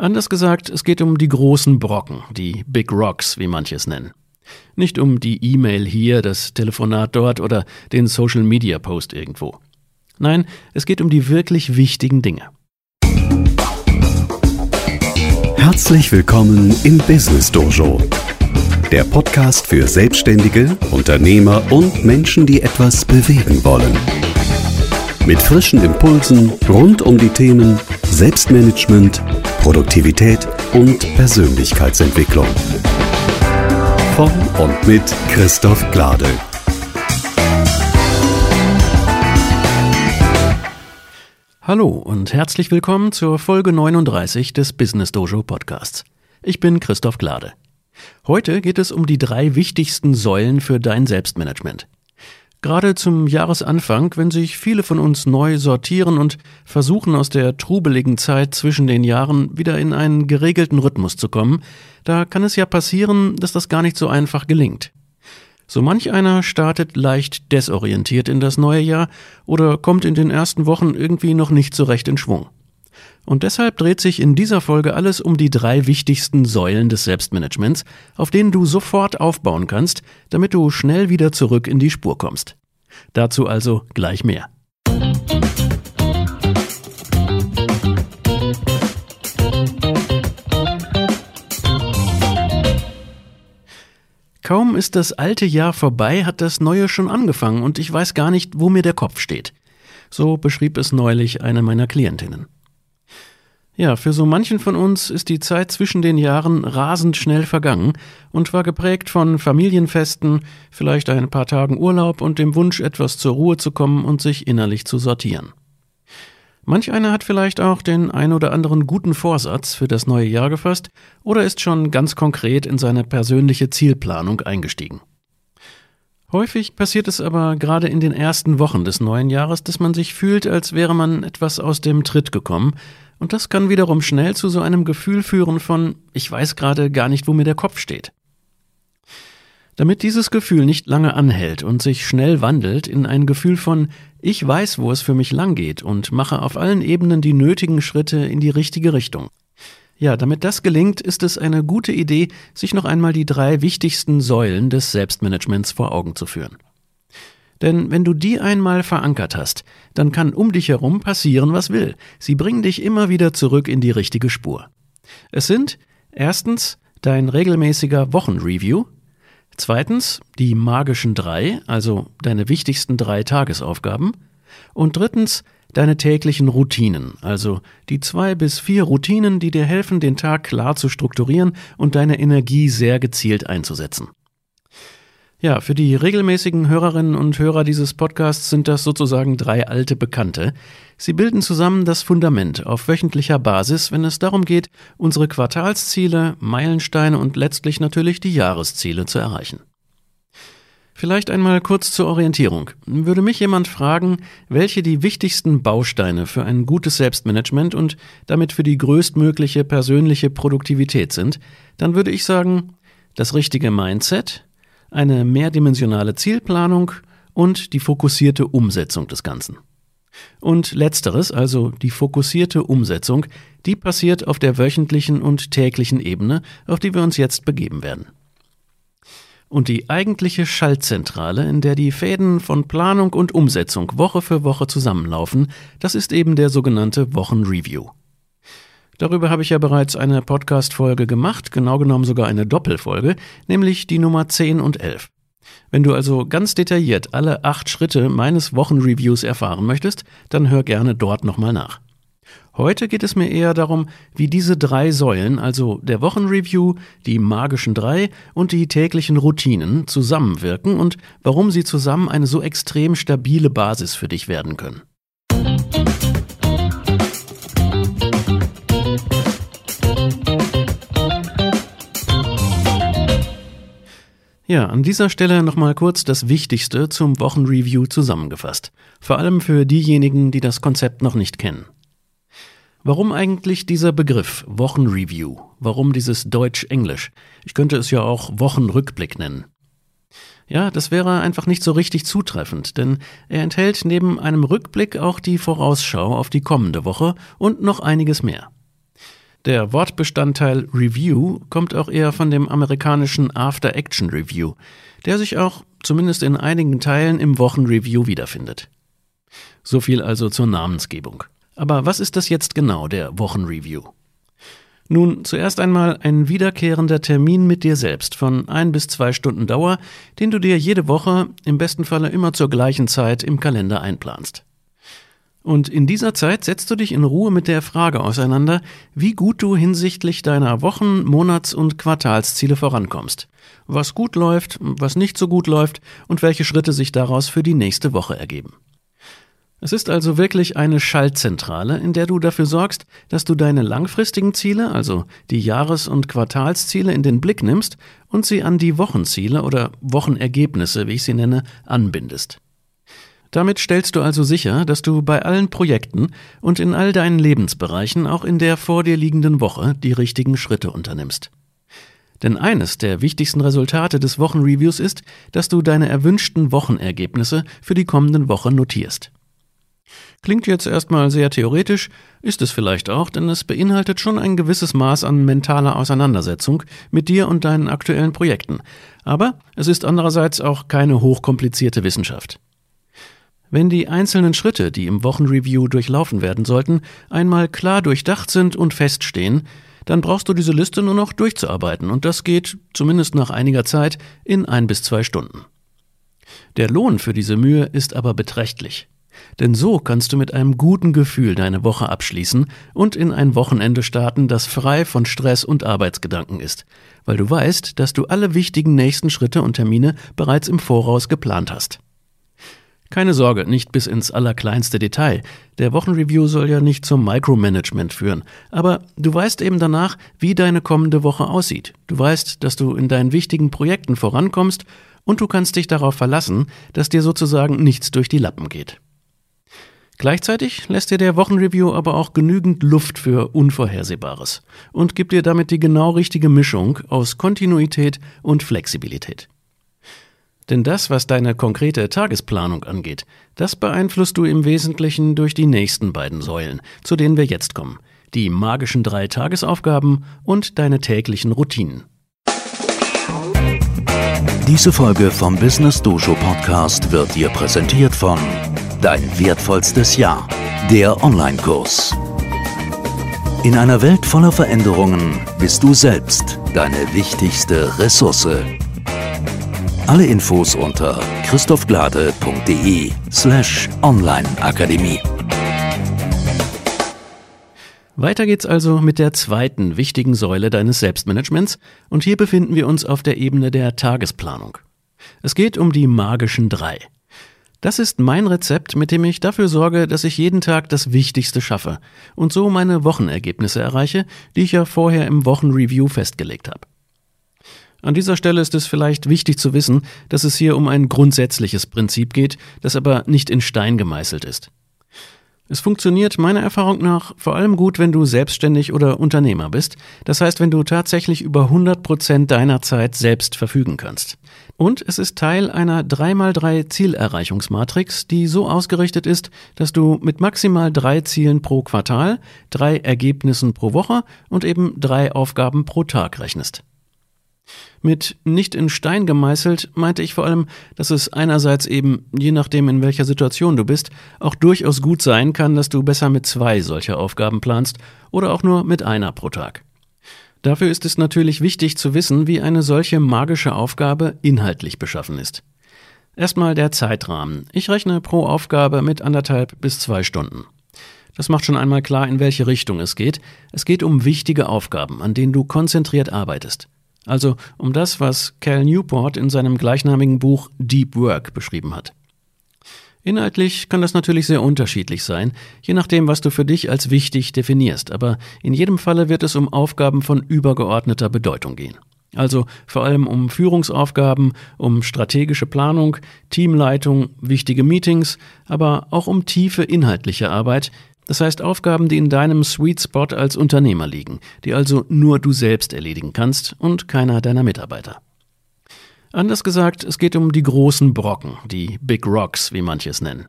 Anders gesagt, es geht um die großen Brocken, die Big Rocks, wie manche es nennen. Nicht um die E-Mail hier, das Telefonat dort oder den Social-Media-Post irgendwo. Nein, es geht um die wirklich wichtigen Dinge. Herzlich willkommen im Business Dojo, der Podcast für Selbstständige, Unternehmer und Menschen, die etwas bewegen wollen. Mit frischen Impulsen rund um die Themen Selbstmanagement, Produktivität und Persönlichkeitsentwicklung. Von und mit Christoph Glade. Hallo und herzlich willkommen zur Folge 39 des Business Dojo Podcasts. Ich bin Christoph Glade. Heute geht es um die drei wichtigsten Säulen für dein Selbstmanagement. Gerade zum Jahresanfang, wenn sich viele von uns neu sortieren und versuchen aus der trubeligen Zeit zwischen den Jahren wieder in einen geregelten Rhythmus zu kommen, da kann es ja passieren, dass das gar nicht so einfach gelingt. So manch einer startet leicht desorientiert in das neue Jahr oder kommt in den ersten Wochen irgendwie noch nicht so recht in Schwung. Und deshalb dreht sich in dieser Folge alles um die drei wichtigsten Säulen des Selbstmanagements, auf denen du sofort aufbauen kannst, damit du schnell wieder zurück in die Spur kommst. Dazu also gleich mehr. Kaum ist das alte Jahr vorbei, hat das neue schon angefangen und ich weiß gar nicht, wo mir der Kopf steht. So beschrieb es neulich eine meiner Klientinnen. Ja, für so manchen von uns ist die Zeit zwischen den Jahren rasend schnell vergangen und war geprägt von Familienfesten, vielleicht ein paar Tagen Urlaub und dem Wunsch, etwas zur Ruhe zu kommen und sich innerlich zu sortieren. Manch einer hat vielleicht auch den ein oder anderen guten Vorsatz für das neue Jahr gefasst oder ist schon ganz konkret in seine persönliche Zielplanung eingestiegen. Häufig passiert es aber gerade in den ersten Wochen des neuen Jahres, dass man sich fühlt, als wäre man etwas aus dem Tritt gekommen und das kann wiederum schnell zu so einem Gefühl führen von, ich weiß gerade gar nicht, wo mir der Kopf steht. Damit dieses Gefühl nicht lange anhält und sich schnell wandelt in ein Gefühl von, ich weiß, wo es für mich lang geht und mache auf allen Ebenen die nötigen Schritte in die richtige Richtung. Ja, damit das gelingt, ist es eine gute Idee, sich noch einmal die drei wichtigsten Säulen des Selbstmanagements vor Augen zu führen. Denn wenn du die einmal verankert hast, dann kann um dich herum passieren, was will. Sie bringen dich immer wieder zurück in die richtige Spur. Es sind erstens dein regelmäßiger Wochenreview, zweitens die magischen drei, also deine wichtigsten drei Tagesaufgaben, und drittens deine täglichen Routinen, also die zwei bis vier Routinen, die dir helfen, den Tag klar zu strukturieren und deine Energie sehr gezielt einzusetzen. Ja, für die regelmäßigen Hörerinnen und Hörer dieses Podcasts sind das sozusagen drei alte Bekannte. Sie bilden zusammen das Fundament auf wöchentlicher Basis, wenn es darum geht, unsere Quartalsziele, Meilensteine und letztlich natürlich die Jahresziele zu erreichen. Vielleicht einmal kurz zur Orientierung. Würde mich jemand fragen, welche die wichtigsten Bausteine für ein gutes Selbstmanagement und damit für die größtmögliche persönliche Produktivität sind, dann würde ich sagen, das richtige Mindset, eine mehrdimensionale Zielplanung und die fokussierte Umsetzung des Ganzen. Und letzteres, also die fokussierte Umsetzung, die passiert auf der wöchentlichen und täglichen Ebene, auf die wir uns jetzt begeben werden. Und die eigentliche Schaltzentrale, in der die Fäden von Planung und Umsetzung Woche für Woche zusammenlaufen, das ist eben der sogenannte Wochenreview. Darüber habe ich ja bereits eine Podcast-Folge gemacht, genau genommen sogar eine Doppelfolge, nämlich die Nummer 10 und 11. Wenn du also ganz detailliert alle acht Schritte meines Wochenreviews erfahren möchtest, dann hör gerne dort nochmal nach. Heute geht es mir eher darum, wie diese drei Säulen, also der Wochenreview, die magischen drei und die täglichen Routinen zusammenwirken und warum sie zusammen eine so extrem stabile Basis für dich werden können. Ja, an dieser Stelle nochmal kurz das Wichtigste zum Wochenreview zusammengefasst. Vor allem für diejenigen, die das Konzept noch nicht kennen. Warum eigentlich dieser Begriff Wochenreview? Warum dieses Deutsch-Englisch? Ich könnte es ja auch Wochenrückblick nennen. Ja, das wäre einfach nicht so richtig zutreffend, denn er enthält neben einem Rückblick auch die Vorausschau auf die kommende Woche und noch einiges mehr. Der Wortbestandteil Review kommt auch eher von dem amerikanischen After Action Review, der sich auch zumindest in einigen Teilen im Wochenreview wiederfindet. So viel also zur Namensgebung. Aber was ist das jetzt genau, der Wochenreview? Nun, zuerst einmal ein wiederkehrender Termin mit dir selbst von ein bis zwei Stunden Dauer, den du dir jede Woche, im besten Falle immer zur gleichen Zeit im Kalender einplanst. Und in dieser Zeit setzt du dich in Ruhe mit der Frage auseinander, wie gut du hinsichtlich deiner Wochen-, Monats- und Quartalsziele vorankommst. Was gut läuft, was nicht so gut läuft und welche Schritte sich daraus für die nächste Woche ergeben. Es ist also wirklich eine Schaltzentrale, in der du dafür sorgst, dass du deine langfristigen Ziele, also die Jahres- und Quartalsziele, in den Blick nimmst und sie an die Wochenziele oder Wochenergebnisse, wie ich sie nenne, anbindest. Damit stellst du also sicher, dass du bei allen Projekten und in all deinen Lebensbereichen auch in der vor dir liegenden Woche die richtigen Schritte unternimmst. Denn eines der wichtigsten Resultate des Wochenreviews ist, dass du deine erwünschten Wochenergebnisse für die kommenden Woche notierst. Klingt jetzt erstmal sehr theoretisch, ist es vielleicht auch, denn es beinhaltet schon ein gewisses Maß an mentaler Auseinandersetzung mit dir und deinen aktuellen Projekten. Aber es ist andererseits auch keine hochkomplizierte Wissenschaft. Wenn die einzelnen Schritte, die im Wochenreview durchlaufen werden sollten, einmal klar durchdacht sind und feststehen, dann brauchst du diese Liste nur noch durchzuarbeiten und das geht, zumindest nach einiger Zeit, in ein bis zwei Stunden. Der Lohn für diese Mühe ist aber beträchtlich. Denn so kannst du mit einem guten Gefühl deine Woche abschließen und in ein Wochenende starten, das frei von Stress und Arbeitsgedanken ist, weil du weißt, dass du alle wichtigen nächsten Schritte und Termine bereits im Voraus geplant hast. Keine Sorge, nicht bis ins allerkleinste Detail. Der Wochenreview soll ja nicht zum Micromanagement führen. Aber du weißt eben danach, wie deine kommende Woche aussieht. Du weißt, dass du in deinen wichtigen Projekten vorankommst und du kannst dich darauf verlassen, dass dir sozusagen nichts durch die Lappen geht. Gleichzeitig lässt dir der Wochenreview aber auch genügend Luft für Unvorhersehbares und gibt dir damit die genau richtige Mischung aus Kontinuität und Flexibilität. Denn das, was deine konkrete Tagesplanung angeht, das beeinflusst du im Wesentlichen durch die nächsten beiden Säulen, zu denen wir jetzt kommen. Die magischen drei Tagesaufgaben und deine täglichen Routinen. Diese Folge vom Business Dojo Podcast wird dir präsentiert von Dein wertvollstes Jahr, der Online-Kurs. In einer Welt voller Veränderungen bist du selbst deine wichtigste Ressource. Alle Infos unter christophglade.de slash onlineakademie. Weiter geht's also mit der zweiten wichtigen Säule deines Selbstmanagements und hier befinden wir uns auf der Ebene der Tagesplanung. Es geht um die magischen drei. Das ist mein Rezept, mit dem ich dafür sorge, dass ich jeden Tag das Wichtigste schaffe und so meine Wochenergebnisse erreiche, die ich ja vorher im Wochenreview festgelegt habe. An dieser Stelle ist es vielleicht wichtig zu wissen, dass es hier um ein grundsätzliches Prinzip geht, das aber nicht in Stein gemeißelt ist. Es funktioniert meiner Erfahrung nach vor allem gut, wenn du selbstständig oder Unternehmer bist. Das heißt, wenn du tatsächlich über 100 Prozent deiner Zeit selbst verfügen kannst. Und es ist Teil einer 3x3 Zielerreichungsmatrix, die so ausgerichtet ist, dass du mit maximal drei Zielen pro Quartal, drei Ergebnissen pro Woche und eben drei Aufgaben pro Tag rechnest. Mit nicht in Stein gemeißelt meinte ich vor allem, dass es einerseits eben, je nachdem in welcher Situation du bist, auch durchaus gut sein kann, dass du besser mit zwei solcher Aufgaben planst oder auch nur mit einer pro Tag. Dafür ist es natürlich wichtig zu wissen, wie eine solche magische Aufgabe inhaltlich beschaffen ist. Erstmal der Zeitrahmen. Ich rechne pro Aufgabe mit anderthalb bis zwei Stunden. Das macht schon einmal klar, in welche Richtung es geht. Es geht um wichtige Aufgaben, an denen du konzentriert arbeitest. Also um das, was Cal Newport in seinem gleichnamigen Buch Deep Work beschrieben hat. Inhaltlich kann das natürlich sehr unterschiedlich sein, je nachdem, was du für dich als wichtig definierst, aber in jedem Falle wird es um Aufgaben von übergeordneter Bedeutung gehen. Also vor allem um Führungsaufgaben, um strategische Planung, Teamleitung, wichtige Meetings, aber auch um tiefe inhaltliche Arbeit, das heißt Aufgaben, die in deinem Sweet Spot als Unternehmer liegen, die also nur du selbst erledigen kannst und keiner deiner Mitarbeiter. Anders gesagt, es geht um die großen Brocken, die Big Rocks, wie manche es nennen.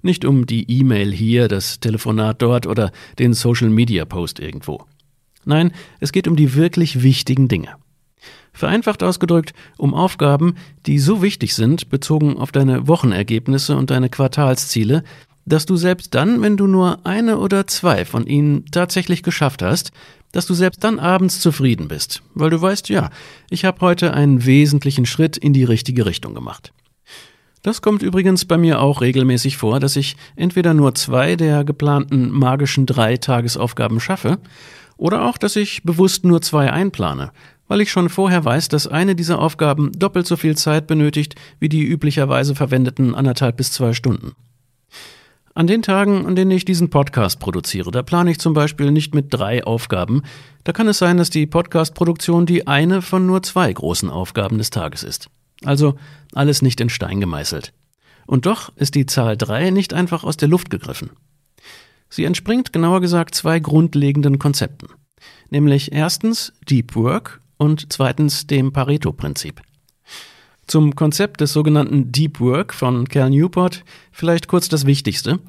Nicht um die E-Mail hier, das Telefonat dort oder den Social Media Post irgendwo. Nein, es geht um die wirklich wichtigen Dinge. Vereinfacht ausgedrückt, um Aufgaben, die so wichtig sind, bezogen auf deine Wochenergebnisse und deine Quartalsziele, dass du selbst dann, wenn du nur eine oder zwei von ihnen tatsächlich geschafft hast, dass du selbst dann abends zufrieden bist, weil du weißt, ja, ich habe heute einen wesentlichen Schritt in die richtige Richtung gemacht. Das kommt übrigens bei mir auch regelmäßig vor, dass ich entweder nur zwei der geplanten magischen drei Tagesaufgaben schaffe, oder auch, dass ich bewusst nur zwei einplane, weil ich schon vorher weiß, dass eine dieser Aufgaben doppelt so viel Zeit benötigt wie die üblicherweise verwendeten anderthalb bis zwei Stunden. An den Tagen, an denen ich diesen Podcast produziere, da plane ich zum Beispiel nicht mit drei Aufgaben. Da kann es sein, dass die Podcast-Produktion die eine von nur zwei großen Aufgaben des Tages ist. Also alles nicht in Stein gemeißelt. Und doch ist die Zahl drei nicht einfach aus der Luft gegriffen. Sie entspringt genauer gesagt zwei grundlegenden Konzepten. Nämlich erstens Deep Work und zweitens dem Pareto-Prinzip. Zum Konzept des sogenannten Deep Work von Cal Newport vielleicht kurz das Wichtigste.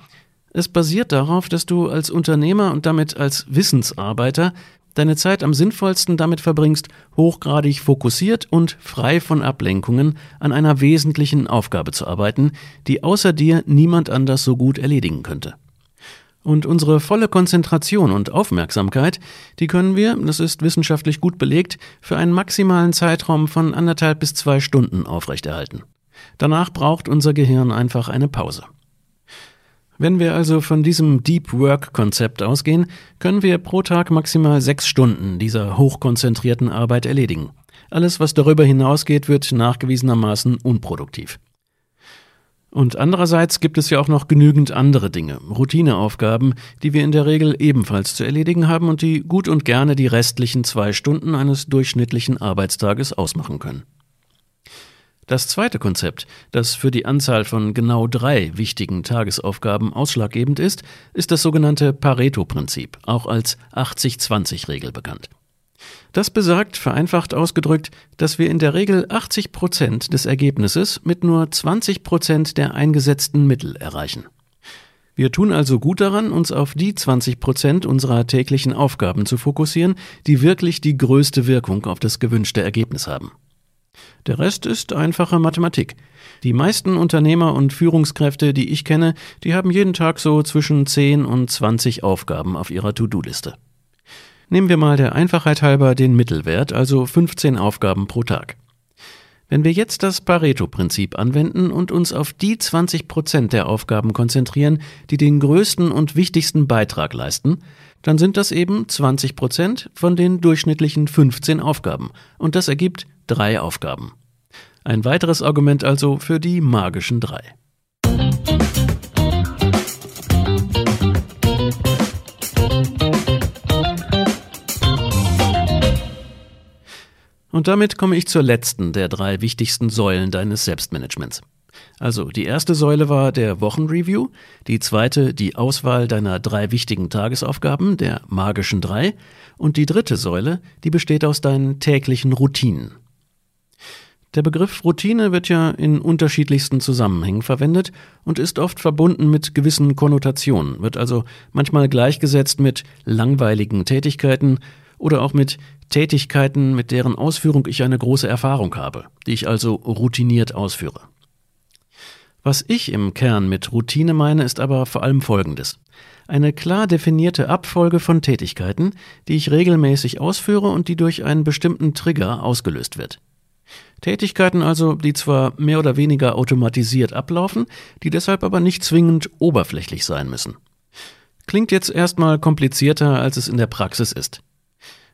Es basiert darauf, dass du als Unternehmer und damit als Wissensarbeiter deine Zeit am sinnvollsten damit verbringst, hochgradig fokussiert und frei von Ablenkungen an einer wesentlichen Aufgabe zu arbeiten, die außer dir niemand anders so gut erledigen könnte. Und unsere volle Konzentration und Aufmerksamkeit, die können wir, das ist wissenschaftlich gut belegt, für einen maximalen Zeitraum von anderthalb bis zwei Stunden aufrechterhalten. Danach braucht unser Gehirn einfach eine Pause. Wenn wir also von diesem Deep Work Konzept ausgehen, können wir pro Tag maximal sechs Stunden dieser hochkonzentrierten Arbeit erledigen. Alles, was darüber hinausgeht, wird nachgewiesenermaßen unproduktiv. Und andererseits gibt es ja auch noch genügend andere Dinge, Routineaufgaben, die wir in der Regel ebenfalls zu erledigen haben und die gut und gerne die restlichen zwei Stunden eines durchschnittlichen Arbeitstages ausmachen können. Das zweite Konzept, das für die Anzahl von genau drei wichtigen Tagesaufgaben ausschlaggebend ist, ist das sogenannte Pareto-Prinzip, auch als 80-20-Regel bekannt. Das besagt, vereinfacht ausgedrückt, dass wir in der Regel 80 Prozent des Ergebnisses mit nur 20 Prozent der eingesetzten Mittel erreichen. Wir tun also gut daran, uns auf die 20 Prozent unserer täglichen Aufgaben zu fokussieren, die wirklich die größte Wirkung auf das gewünschte Ergebnis haben. Der Rest ist einfache Mathematik. Die meisten Unternehmer und Führungskräfte, die ich kenne, die haben jeden Tag so zwischen 10 und 20 Aufgaben auf ihrer To-Do-Liste. Nehmen wir mal der Einfachheit halber den Mittelwert, also 15 Aufgaben pro Tag. Wenn wir jetzt das Pareto-Prinzip anwenden und uns auf die 20 Prozent der Aufgaben konzentrieren, die den größten und wichtigsten Beitrag leisten, dann sind das eben 20 Prozent von den durchschnittlichen 15 Aufgaben. Und das ergibt drei Aufgaben. Ein weiteres Argument also für die magischen drei. Und damit komme ich zur letzten der drei wichtigsten Säulen deines Selbstmanagements. Also die erste Säule war der Wochenreview, die zweite die Auswahl deiner drei wichtigen Tagesaufgaben, der magischen drei, und die dritte Säule, die besteht aus deinen täglichen Routinen. Der Begriff Routine wird ja in unterschiedlichsten Zusammenhängen verwendet und ist oft verbunden mit gewissen Konnotationen, wird also manchmal gleichgesetzt mit langweiligen Tätigkeiten oder auch mit Tätigkeiten, mit deren Ausführung ich eine große Erfahrung habe, die ich also routiniert ausführe. Was ich im Kern mit Routine meine, ist aber vor allem Folgendes. Eine klar definierte Abfolge von Tätigkeiten, die ich regelmäßig ausführe und die durch einen bestimmten Trigger ausgelöst wird. Tätigkeiten also, die zwar mehr oder weniger automatisiert ablaufen, die deshalb aber nicht zwingend oberflächlich sein müssen. Klingt jetzt erstmal komplizierter, als es in der Praxis ist.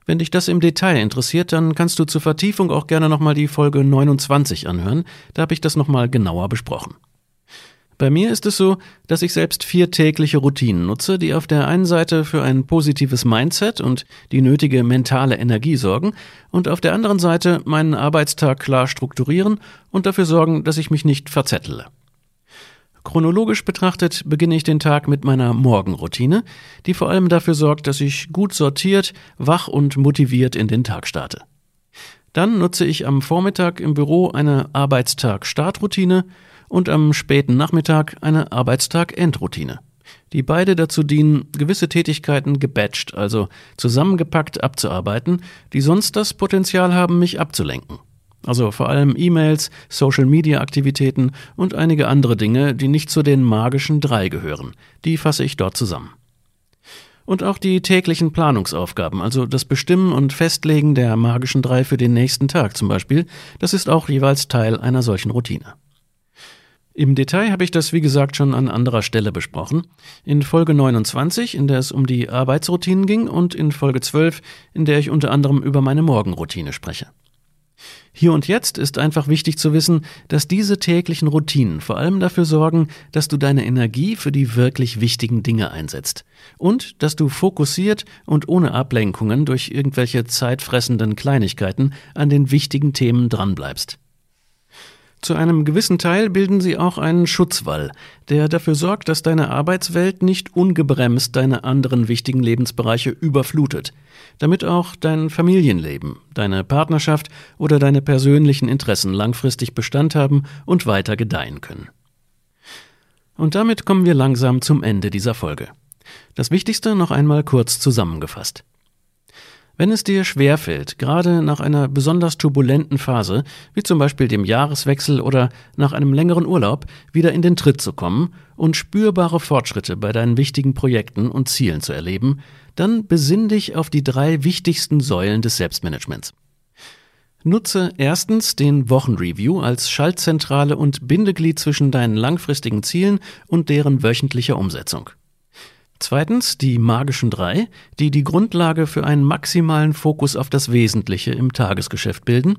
Wenn dich das im Detail interessiert, dann kannst du zur Vertiefung auch gerne nochmal die Folge 29 anhören, da habe ich das nochmal genauer besprochen. Bei mir ist es so, dass ich selbst vier tägliche Routinen nutze, die auf der einen Seite für ein positives Mindset und die nötige mentale Energie sorgen und auf der anderen Seite meinen Arbeitstag klar strukturieren und dafür sorgen, dass ich mich nicht verzettele. Chronologisch betrachtet beginne ich den Tag mit meiner Morgenroutine, die vor allem dafür sorgt, dass ich gut sortiert, wach und motiviert in den Tag starte. Dann nutze ich am Vormittag im Büro eine Arbeitstag-Startroutine und am späten Nachmittag eine Arbeitstag-Endroutine. die beide dazu dienen, gewisse Tätigkeiten gebatcht, also zusammengepackt abzuarbeiten, die sonst das Potenzial haben, mich abzulenken. Also vor allem E-Mails, Social-Media-Aktivitäten und einige andere Dinge, die nicht zu den magischen drei gehören. Die fasse ich dort zusammen. Und auch die täglichen Planungsaufgaben, also das Bestimmen und Festlegen der magischen drei für den nächsten Tag zum Beispiel, das ist auch jeweils Teil einer solchen Routine. Im Detail habe ich das, wie gesagt, schon an anderer Stelle besprochen. In Folge 29, in der es um die Arbeitsroutinen ging, und in Folge 12, in der ich unter anderem über meine Morgenroutine spreche. Hier und jetzt ist einfach wichtig zu wissen, dass diese täglichen Routinen vor allem dafür sorgen, dass du deine Energie für die wirklich wichtigen Dinge einsetzt und dass du fokussiert und ohne Ablenkungen durch irgendwelche zeitfressenden Kleinigkeiten an den wichtigen Themen dranbleibst. Zu einem gewissen Teil bilden sie auch einen Schutzwall, der dafür sorgt, dass deine Arbeitswelt nicht ungebremst deine anderen wichtigen Lebensbereiche überflutet, damit auch dein Familienleben, deine Partnerschaft oder deine persönlichen Interessen langfristig Bestand haben und weiter gedeihen können. Und damit kommen wir langsam zum Ende dieser Folge. Das Wichtigste noch einmal kurz zusammengefasst. Wenn es dir schwerfällt, gerade nach einer besonders turbulenten Phase, wie zum Beispiel dem Jahreswechsel oder nach einem längeren Urlaub, wieder in den Tritt zu kommen und spürbare Fortschritte bei deinen wichtigen Projekten und Zielen zu erleben, dann besinn dich auf die drei wichtigsten Säulen des Selbstmanagements. Nutze erstens den Wochenreview als Schaltzentrale und Bindeglied zwischen deinen langfristigen Zielen und deren wöchentlicher Umsetzung. Zweitens die magischen drei, die die Grundlage für einen maximalen Fokus auf das Wesentliche im Tagesgeschäft bilden.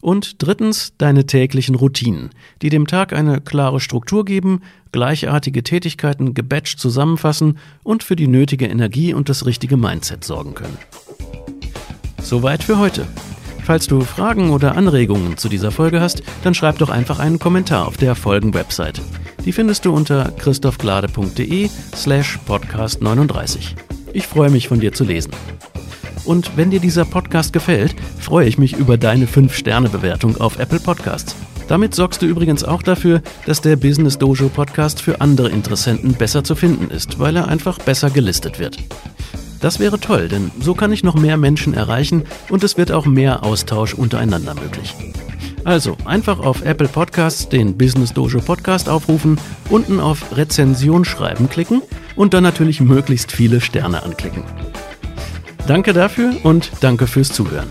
Und drittens deine täglichen Routinen, die dem Tag eine klare Struktur geben, gleichartige Tätigkeiten gebatcht zusammenfassen und für die nötige Energie und das richtige Mindset sorgen können. Soweit für heute. Falls du Fragen oder Anregungen zu dieser Folge hast, dann schreib doch einfach einen Kommentar auf der Folgen-Website. Die findest du unter christophglade.de slash podcast 39. Ich freue mich von dir zu lesen. Und wenn dir dieser Podcast gefällt, freue ich mich über deine 5-Sterne-Bewertung auf Apple Podcasts. Damit sorgst du übrigens auch dafür, dass der Business Dojo Podcast für andere Interessenten besser zu finden ist, weil er einfach besser gelistet wird. Das wäre toll, denn so kann ich noch mehr Menschen erreichen und es wird auch mehr Austausch untereinander möglich. Also einfach auf Apple Podcasts den Business Dojo Podcast aufrufen, unten auf Rezension schreiben klicken und dann natürlich möglichst viele Sterne anklicken. Danke dafür und danke fürs Zuhören.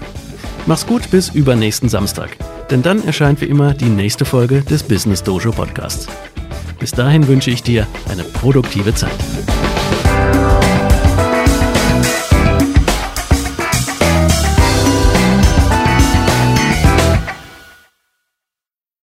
Mach's gut bis übernächsten Samstag, denn dann erscheint wie immer die nächste Folge des Business Dojo Podcasts. Bis dahin wünsche ich dir eine produktive Zeit.